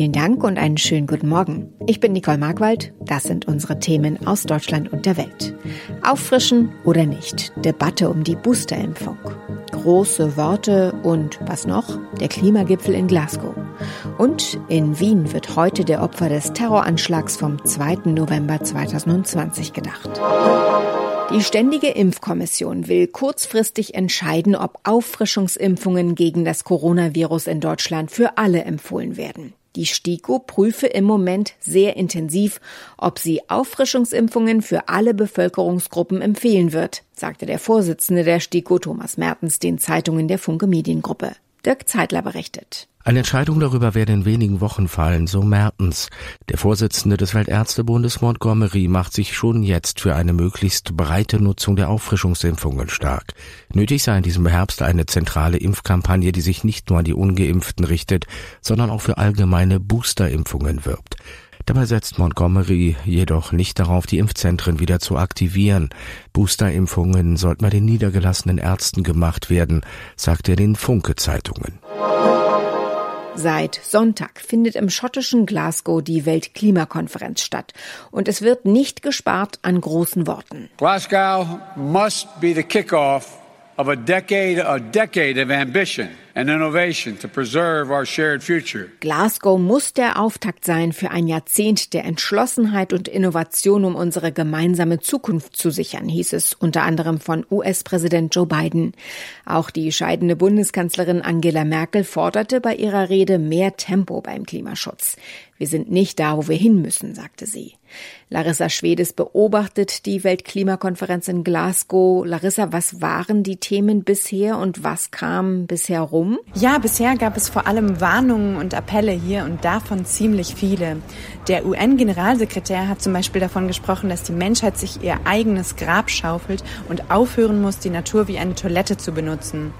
Vielen Dank und einen schönen guten Morgen. Ich bin Nicole Markwald. Das sind unsere Themen aus Deutschland und der Welt. Auffrischen oder nicht? Debatte um die Boosterimpfung. Große Worte und was noch? Der Klimagipfel in Glasgow. Und in Wien wird heute der Opfer des Terroranschlags vom 2. November 2020 gedacht. Die Ständige Impfkommission will kurzfristig entscheiden, ob Auffrischungsimpfungen gegen das Coronavirus in Deutschland für alle empfohlen werden. Die STIKO prüfe im Moment sehr intensiv, ob sie Auffrischungsimpfungen für alle Bevölkerungsgruppen empfehlen wird, sagte der Vorsitzende der STIKO Thomas Mertens den Zeitungen der Funke Mediengruppe. Dirk Zeitler berichtet. Eine Entscheidung darüber werde in wenigen Wochen fallen, so Mertens. Der Vorsitzende des Weltärztebundes Montgomery macht sich schon jetzt für eine möglichst breite Nutzung der Auffrischungsimpfungen stark. Nötig sei in diesem Herbst eine zentrale Impfkampagne, die sich nicht nur an die Ungeimpften richtet, sondern auch für allgemeine Boosterimpfungen wirbt. Dabei setzt Montgomery jedoch nicht darauf, die Impfzentren wieder zu aktivieren. Boosterimpfungen sollten bei den niedergelassenen Ärzten gemacht werden, sagt er den Funke-Zeitungen. Seit Sonntag findet im schottischen Glasgow die Weltklimakonferenz statt. Und es wird nicht gespart an großen Worten. Glasgow must be the kickoff of a decade, a decade of ambition Glasgow muss der Auftakt sein für ein Jahrzehnt der Entschlossenheit und Innovation, um unsere gemeinsame Zukunft zu sichern, hieß es unter anderem von US-Präsident Joe Biden. Auch die scheidende Bundeskanzlerin Angela Merkel forderte bei ihrer Rede mehr Tempo beim Klimaschutz. Wir sind nicht da, wo wir hin müssen, sagte sie. Larissa Schwedes beobachtet die Weltklimakonferenz in Glasgow. Larissa, was waren die Themen bisher und was kam bisher rum? Ja, bisher gab es vor allem Warnungen und Appelle hier und davon ziemlich viele. Der UN-Generalsekretär hat zum Beispiel davon gesprochen, dass die Menschheit sich ihr eigenes Grab schaufelt und aufhören muss, die Natur wie eine Toilette zu benutzen.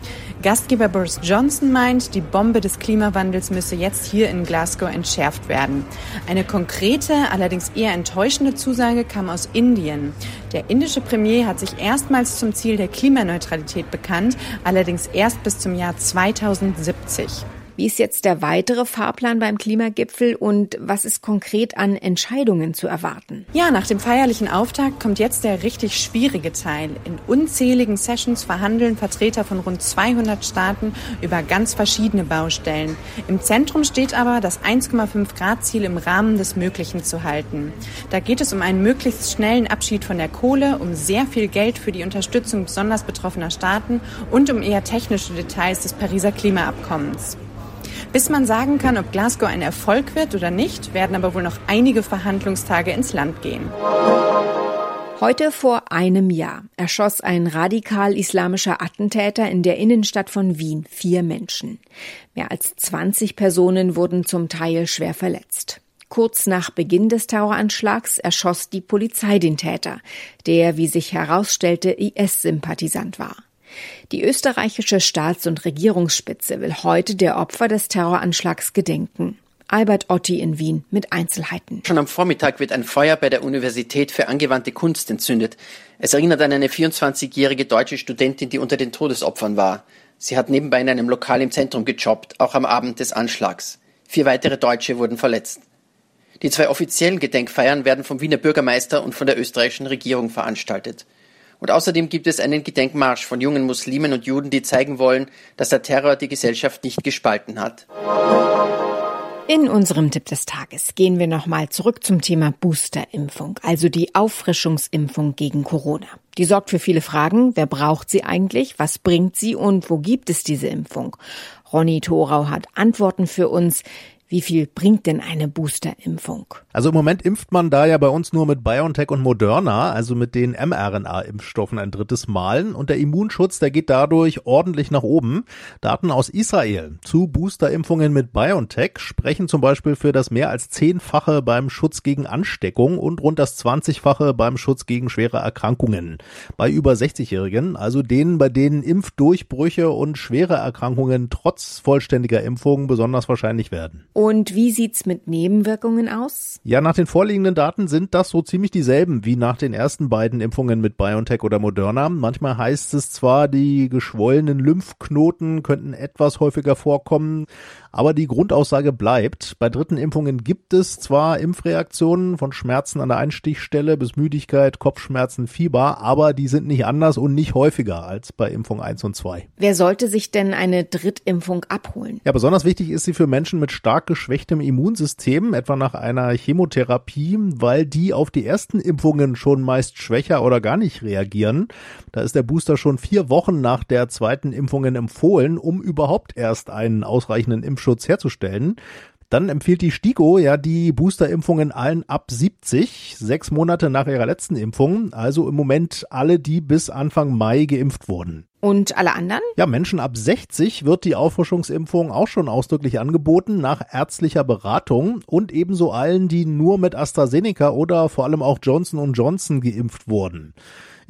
Gastgeber Boris Johnson meint, die Bombe des Klimawandels müsse jetzt hier in Glasgow entschärft werden. Eine konkrete, allerdings eher enttäuschende Zusage kam aus Indien. Der indische Premier hat sich erstmals zum Ziel der Klimaneutralität bekannt, allerdings erst bis zum Jahr 2070. Wie ist jetzt der weitere Fahrplan beim Klimagipfel und was ist konkret an Entscheidungen zu erwarten? Ja, nach dem feierlichen Auftakt kommt jetzt der richtig schwierige Teil. In unzähligen Sessions verhandeln Vertreter von rund 200 Staaten über ganz verschiedene Baustellen. Im Zentrum steht aber, das 1,5 Grad Ziel im Rahmen des Möglichen zu halten. Da geht es um einen möglichst schnellen Abschied von der Kohle, um sehr viel Geld für die Unterstützung besonders betroffener Staaten und um eher technische Details des Pariser Klimaabkommens. Bis man sagen kann, ob Glasgow ein Erfolg wird oder nicht, werden aber wohl noch einige Verhandlungstage ins Land gehen. Heute vor einem Jahr erschoss ein radikal-islamischer Attentäter in der Innenstadt von Wien vier Menschen. Mehr als 20 Personen wurden zum Teil schwer verletzt. Kurz nach Beginn des Terroranschlags erschoss die Polizei den Täter, der, wie sich herausstellte, IS-Sympathisant war. Die österreichische Staats- und Regierungsspitze will heute der Opfer des Terroranschlags gedenken. Albert Otti in Wien mit Einzelheiten. Schon am Vormittag wird ein Feuer bei der Universität für angewandte Kunst entzündet. Es erinnert an eine 24-jährige deutsche Studentin, die unter den Todesopfern war. Sie hat nebenbei in einem Lokal im Zentrum gejobbt, auch am Abend des Anschlags. Vier weitere Deutsche wurden verletzt. Die zwei offiziellen Gedenkfeiern werden vom Wiener Bürgermeister und von der österreichischen Regierung veranstaltet. Und außerdem gibt es einen Gedenkmarsch von jungen Muslimen und Juden, die zeigen wollen, dass der Terror die Gesellschaft nicht gespalten hat. In unserem Tipp des Tages gehen wir nochmal zurück zum Thema Boosterimpfung, also die Auffrischungsimpfung gegen Corona. Die sorgt für viele Fragen. Wer braucht sie eigentlich? Was bringt sie und wo gibt es diese Impfung? Ronny Thorau hat Antworten für uns. Wie viel bringt denn eine Boosterimpfung? Also im Moment impft man da ja bei uns nur mit BioNTech und Moderna, also mit den mRNA-Impfstoffen ein drittes Mal. Und der Immunschutz, der geht dadurch ordentlich nach oben. Daten aus Israel zu Boosterimpfungen mit BioNTech sprechen zum Beispiel für das mehr als zehnfache beim Schutz gegen Ansteckung und rund das zwanzigfache beim Schutz gegen schwere Erkrankungen. Bei über 60-Jährigen, also denen, bei denen Impfdurchbrüche und schwere Erkrankungen trotz vollständiger Impfungen besonders wahrscheinlich werden. Und wie sieht's mit Nebenwirkungen aus? Ja, nach den vorliegenden Daten sind das so ziemlich dieselben wie nach den ersten beiden Impfungen mit BioNTech oder Moderna. Manchmal heißt es zwar, die geschwollenen Lymphknoten könnten etwas häufiger vorkommen, Aber die Grundaussage bleibt, bei dritten Impfungen gibt es zwar Impfreaktionen von Schmerzen an der Einstichstelle bis Müdigkeit, Kopfschmerzen, Fieber, aber die sind nicht anders und nicht häufiger als bei Impfung 1 und 2. Wer sollte sich denn eine Drittimpfung abholen? Ja, besonders wichtig ist sie für Menschen mit stark geschwächtem Immunsystem, etwa nach einer Chemotherapie, weil die auf die ersten Impfungen schon meist schwächer oder gar nicht reagieren. Da ist der Booster schon vier Wochen nach der zweiten Impfungen empfohlen, um überhaupt erst einen ausreichenden Impfschutz herzustellen. Dann empfiehlt die STIKO ja die Boosterimpfungen allen ab 70, sechs Monate nach ihrer letzten Impfung, also im Moment alle, die bis Anfang Mai geimpft wurden. Und alle anderen? Ja, Menschen ab 60 wird die Auffrischungsimpfung auch schon ausdrücklich angeboten nach ärztlicher Beratung und ebenso allen, die nur mit AstraZeneca oder vor allem auch Johnson Johnson geimpft wurden.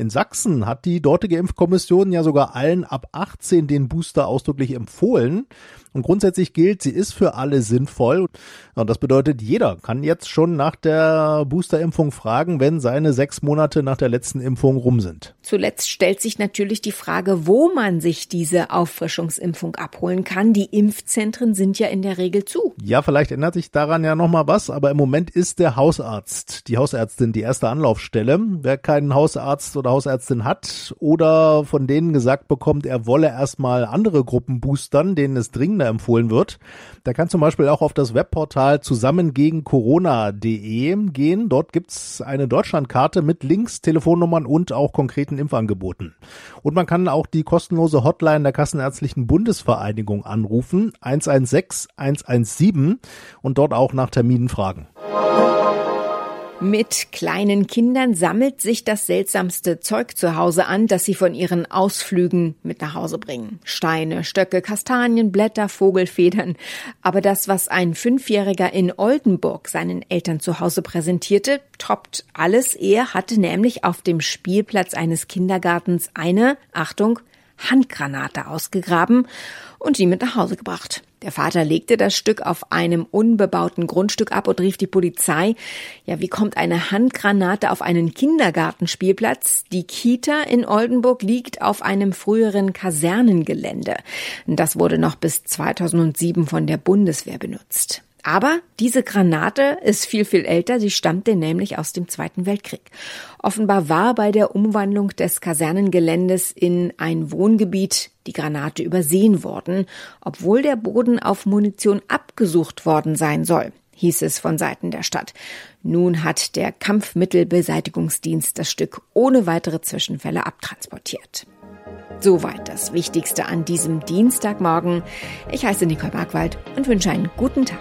In Sachsen hat die dortige Impfkommission ja sogar allen ab 18 den Booster ausdrücklich empfohlen. Und grundsätzlich gilt, sie ist für alle sinnvoll. Und das bedeutet, jeder kann jetzt schon nach der Boosterimpfung fragen, wenn seine sechs Monate nach der letzten Impfung rum sind. Zuletzt stellt sich natürlich die Frage, wo man sich diese Auffrischungsimpfung abholen kann. Die Impfzentren sind ja in der Regel zu. Ja, vielleicht ändert sich daran ja nochmal was, aber im Moment ist der Hausarzt, die Hausärztin die erste Anlaufstelle. Wer keinen Hausarzt oder Hausärztin hat oder von denen gesagt bekommt, er wolle erstmal andere Gruppen boostern, denen es dringender empfohlen wird, der kann zum Beispiel auch auf das Webportal zusammengegencorona.de gehen. Dort gibt's eine Deutschlandkarte mit Links, Telefonnummern und auch konkreten Impfangeboten. Und man kann auch die kostenlose Hotline der Kassenärztlichen Bundesvereinigung anrufen, 116 117 und dort auch nach Terminen fragen. Mit kleinen Kindern sammelt sich das seltsamste Zeug zu Hause an, das sie von ihren Ausflügen mit nach Hause bringen. Steine, Stöcke, Kastanien, Blätter, Vogelfedern. Aber das, was ein Fünfjähriger in Oldenburg seinen Eltern zu Hause präsentierte, toppt alles. Er hatte nämlich auf dem Spielplatz eines Kindergartens eine, Achtung, Handgranate ausgegraben und die mit nach Hause gebracht. Der Vater legte das Stück auf einem unbebauten Grundstück ab und rief die Polizei. Ja, wie kommt eine Handgranate auf einen Kindergartenspielplatz? Die Kita in Oldenburg liegt auf einem früheren Kasernengelände. Das wurde noch bis 2007 von der Bundeswehr benutzt. Aber diese Granate ist viel, viel älter. Sie stammte nämlich aus dem Zweiten Weltkrieg. Offenbar war bei der Umwandlung des Kasernengeländes in ein Wohngebiet die Granate übersehen worden, obwohl der Boden auf Munition abgesucht worden sein soll hieß es von Seiten der Stadt. Nun hat der Kampfmittelbeseitigungsdienst das Stück ohne weitere Zwischenfälle abtransportiert. Soweit das Wichtigste an diesem Dienstagmorgen. Ich heiße Nicole Markwald und wünsche einen guten Tag.